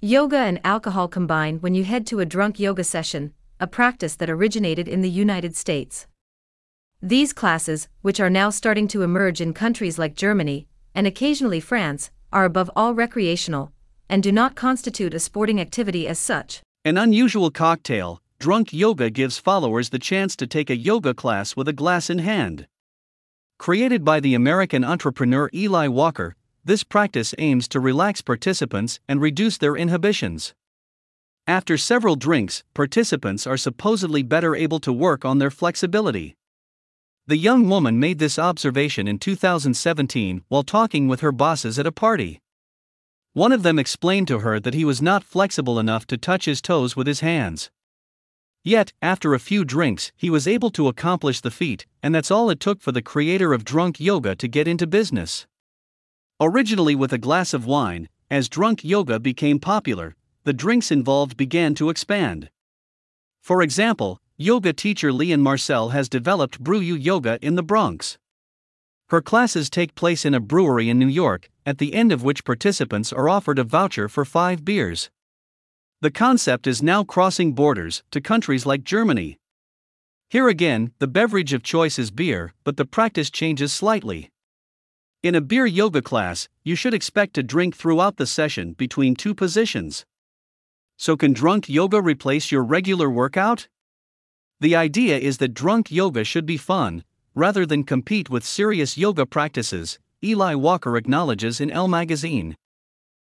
Yoga and alcohol combine when you head to a drunk yoga session, a practice that originated in the United States. These classes, which are now starting to emerge in countries like Germany, and occasionally France, are above all recreational, and do not constitute a sporting activity as such. An unusual cocktail, drunk yoga gives followers the chance to take a yoga class with a glass in hand. Created by the American entrepreneur Eli Walker, this practice aims to relax participants and reduce their inhibitions. After several drinks, participants are supposedly better able to work on their flexibility. The young woman made this observation in 2017 while talking with her bosses at a party. One of them explained to her that he was not flexible enough to touch his toes with his hands. Yet, after a few drinks, he was able to accomplish the feat, and that's all it took for the creator of drunk yoga to get into business. Originally with a glass of wine, as drunk yoga became popular, the drinks involved began to expand. For example, yoga teacher Leon Marcel has developed Brew You Yoga in the Bronx. Her classes take place in a brewery in New York, at the end of which participants are offered a voucher for five beers. The concept is now crossing borders to countries like Germany. Here again, the beverage of choice is beer, but the practice changes slightly. In a beer yoga class, you should expect to drink throughout the session between two positions. So, can drunk yoga replace your regular workout? The idea is that drunk yoga should be fun, rather than compete with serious yoga practices, Eli Walker acknowledges in Elle magazine.